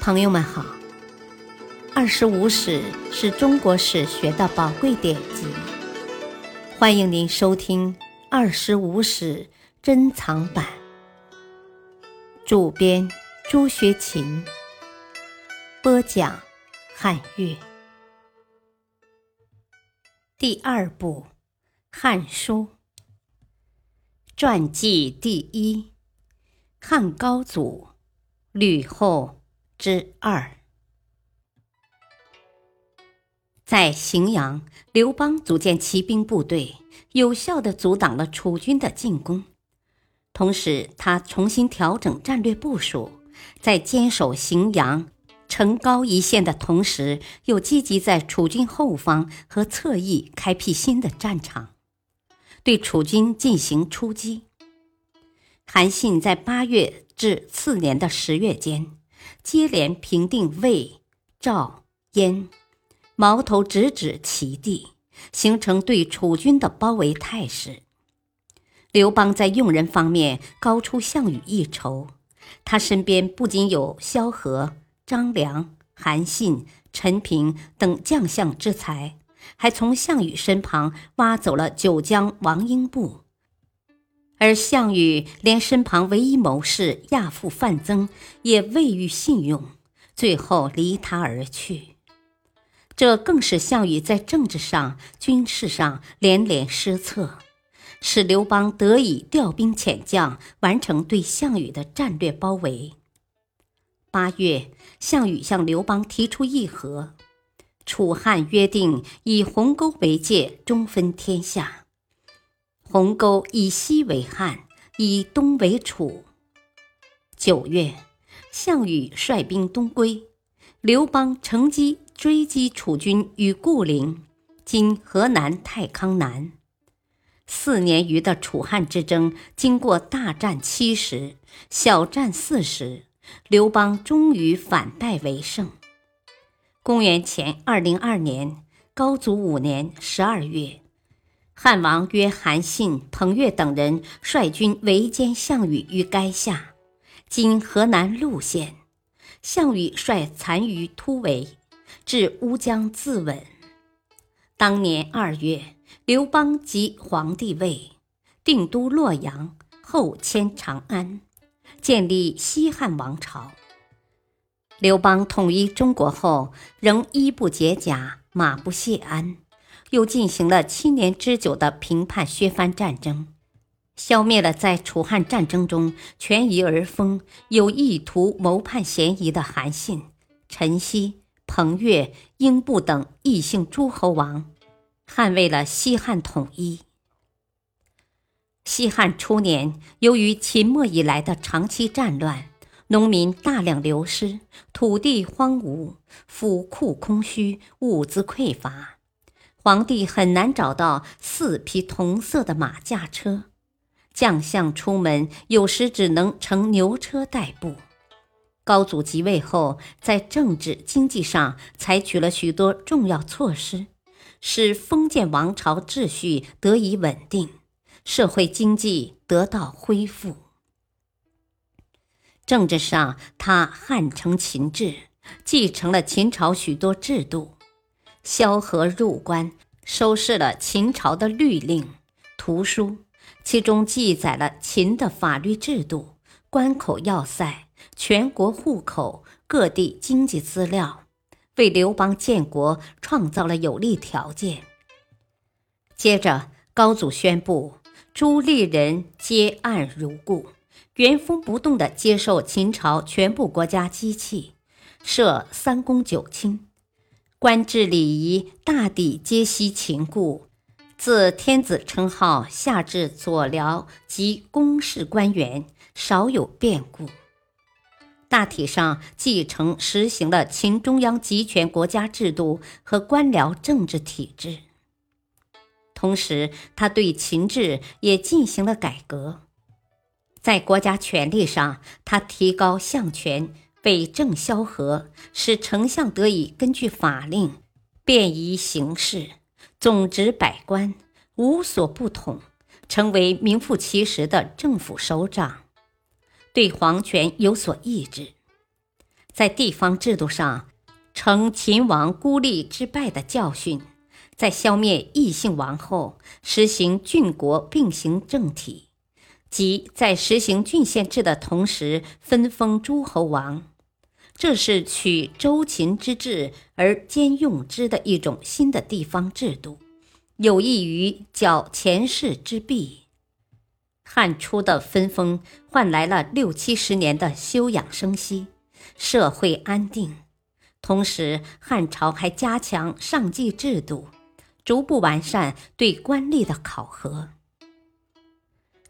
朋友们好，《二十五史》是中国史学的宝贵典籍，欢迎您收听《二十五史珍藏版》。主编朱学勤，播讲汉乐。第二部《汉书》传记第一：汉高祖吕后。之二，在荥阳，刘邦组建骑兵部队，有效的阻挡了楚军的进攻。同时，他重新调整战略部署，在坚守荥阳、城高一线的同时，又积极在楚军后方和侧翼开辟新的战场，对楚军进行出击。韩信在八月至次年的十月间。接连平定魏、赵、燕，矛头直指齐地，形成对楚军的包围态势。刘邦在用人方面高出项羽一筹，他身边不仅有萧何、张良、韩信、陈平等将相之才，还从项羽身旁挖走了九江王英布。而项羽连身旁唯一谋士亚父范增也未予信用，最后离他而去。这更使项羽在政治上、军事上连连失策，使刘邦得以调兵遣将，完成对项羽的战略包围。八月，项羽向刘邦提出议和，楚汉约定以鸿沟为界，中分天下。鸿沟以西为汉，以东为楚。九月，项羽率兵东归，刘邦乘机追击楚军于固陵（今河南太康南）。四年余的楚汉之争，经过大战七十，小战四十，刘邦终于反败为胜。公元前二零二年，高祖五年十二月。汉王约韩信、彭越等人率军围歼项羽于垓下（今河南陆县）。项羽率残余突围，至乌江自刎。当年二月，刘邦即皇帝位，定都洛阳，后迁长安，建立西汉王朝。刘邦统一中国后，仍衣不解甲，马不卸鞍。又进行了七年之久的平叛削藩战争，消灭了在楚汉战争中权宜而封、有意图谋叛嫌疑的韩信、陈豨、彭越、英布等异姓诸侯王，捍卫了西汉统一。西汉初年，由于秦末以来的长期战乱，农民大量流失，土地荒芜，府库空虚，物资匮乏。皇帝很难找到四匹同色的马驾车，将相出门有时只能乘牛车代步。高祖即位后，在政治经济上采取了许多重要措施，使封建王朝秩序得以稳定，社会经济得到恢复。政治上，他汉承秦制，继承了秦朝许多制度。萧何入关，收拾了秦朝的律令、图书，其中记载了秦的法律制度、关口要塞、全国户口、各地经济资料，为刘邦建国创造了有利条件。接着，高祖宣布，诸吏人皆案如故，原封不动地接受秦朝全部国家机器，设三公九卿。官制礼仪大抵皆悉秦故，自天子称号下至左僚及公事官员，少有变故。大体上继承实行了秦中央集权国家制度和官僚政治体制。同时，他对秦制也进行了改革，在国家权力上，他提高相权。北政萧何，使丞相得以根据法令便宜行事，总执百官，无所不统，成为名副其实的政府首长，对皇权有所抑制。在地方制度上，承秦王孤立之败的教训，在消灭异姓王后，实行郡国并行政体，即在实行郡县制的同时分封诸侯王。这是取周秦之治而兼用之的一种新的地方制度，有益于剿前世之弊。汉初的分封换来了六七十年的休养生息，社会安定。同时，汉朝还加强上计制度，逐步完善对官吏的考核。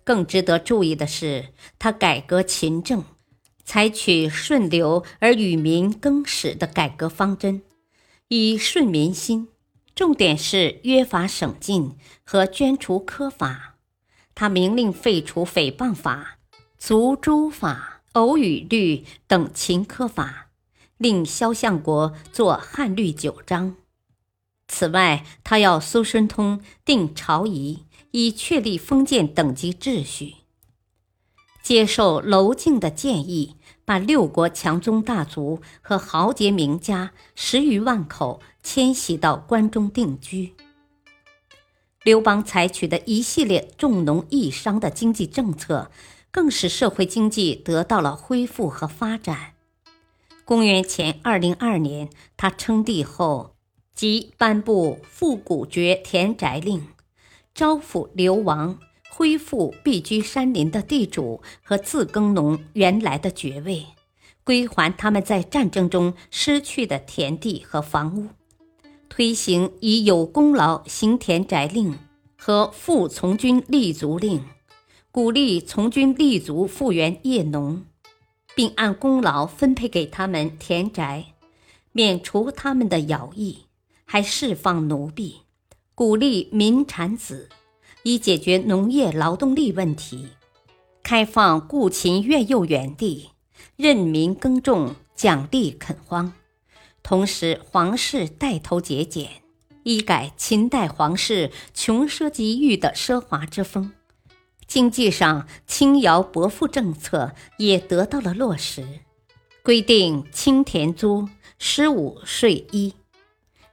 更值得注意的是，他改革勤政。采取顺流而与民更始的改革方针，以顺民心，重点是约法省禁和捐除苛法。他明令废除诽谤法、族诛法、偶语律等秦苛法，令萧相国作汉律九章。此外，他要苏申通定朝仪，以确立封建等级秩序。接受娄敬的建议。把六国强宗大族和豪杰名家十余万口迁徙到关中定居。刘邦采取的一系列重农抑商的经济政策，更使社会经济得到了恢复和发展。公元前二零二年，他称帝后，即颁布复古爵田宅令，招抚流亡。恢复避居山林的地主和自耕农原来的爵位，归还他们在战争中失去的田地和房屋，推行以有功劳行田宅令和复从军立足令，鼓励从军立足复原业农，并按功劳分配给他们田宅，免除他们的徭役，还释放奴婢，鼓励民产子。以解决农业劳动力问题，开放雇勤院幼园地，任民耕种，奖励垦荒。同时，皇室带头节俭，一改秦代皇室穷奢极欲的奢华之风。经济上，轻徭薄赋政策也得到了落实，规定轻田租，十五税一。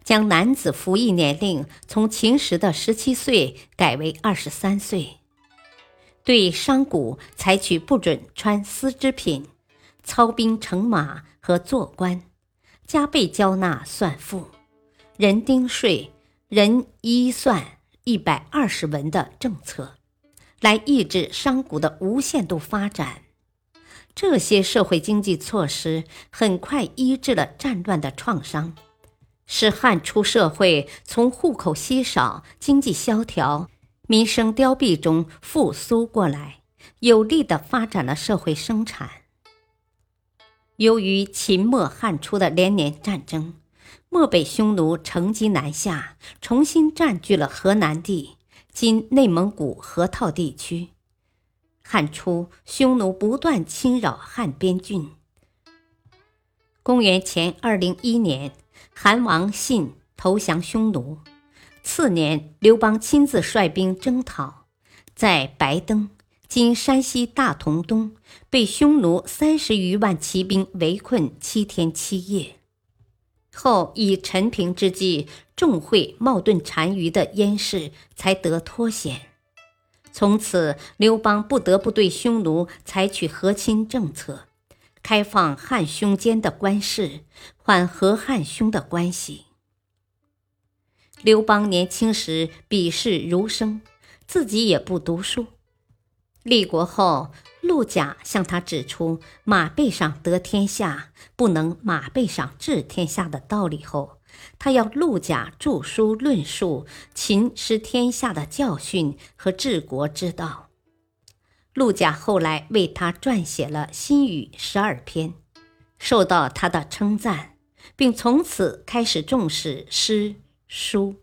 将男子服役年龄从秦时的十七岁改为二十三岁，对商贾采取不准穿丝织品、操兵乘马和做官，加倍交纳算赋、人丁税、人一算一百二十文的政策，来抑制商贾的无限度发展。这些社会经济措施很快医治了战乱的创伤。使汉初社会从户口稀少、经济萧条、民生凋敝中复苏过来，有力地发展了社会生产。由于秦末汉初的连年战争，漠北匈奴乘机南下，重新占据了河南地（今内蒙古河套地区）。汉初，匈奴不断侵扰汉边郡。公元前二零一年。韩王信投降匈奴，次年刘邦亲自率兵征讨，在白登（今山西大同东）被匈奴三十余万骑兵围困七天七夜，后以陈平之计重会冒顿单于的燕氏，才得脱险。从此，刘邦不得不对匈奴采取和亲政策。开放汉匈间的官事，缓和汉匈的关系。刘邦年轻时鄙视儒生，自己也不读书。立国后，陆贾向他指出“马背上得天下，不能马背上治天下”的道理后，他要陆贾著书论述秦失天下的教训和治国之道。陆贾后来为他撰写了《新语》十二篇，受到他的称赞，并从此开始重视诗书。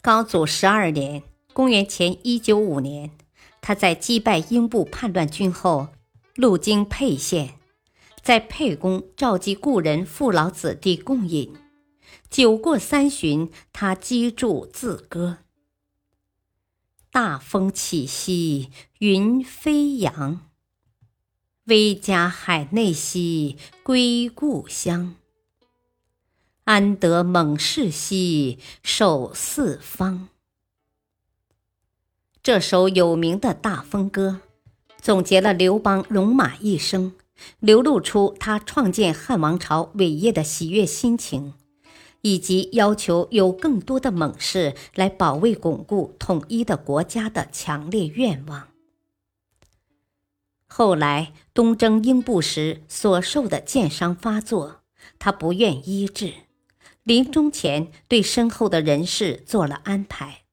高祖十二年（公元前一九五年），他在击败英布叛乱军后，路经沛县，在沛公召集故人父老子弟共饮，酒过三巡，他击筑自歌。大风起兮云飞扬，威加海内兮归故乡。安得猛士兮守四方。这首有名的大风歌，总结了刘邦戎马一生，流露出他创建汉王朝伟业的喜悦心情，以及要求有更多的猛士来保卫巩固统一的国家的强烈愿望。后来东征英布时所受的箭伤发作，他不愿医治，临终前对身后的人事做了安排。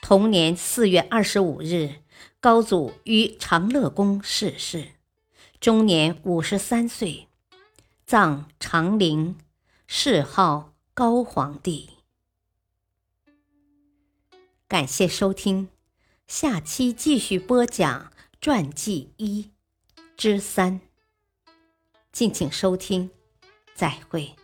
同年四月二十五日，高祖于长乐宫逝世，终年五十三岁，葬长陵，谥号高皇帝。感谢收听，下期继续播讲传记一之三。敬请收听，再会。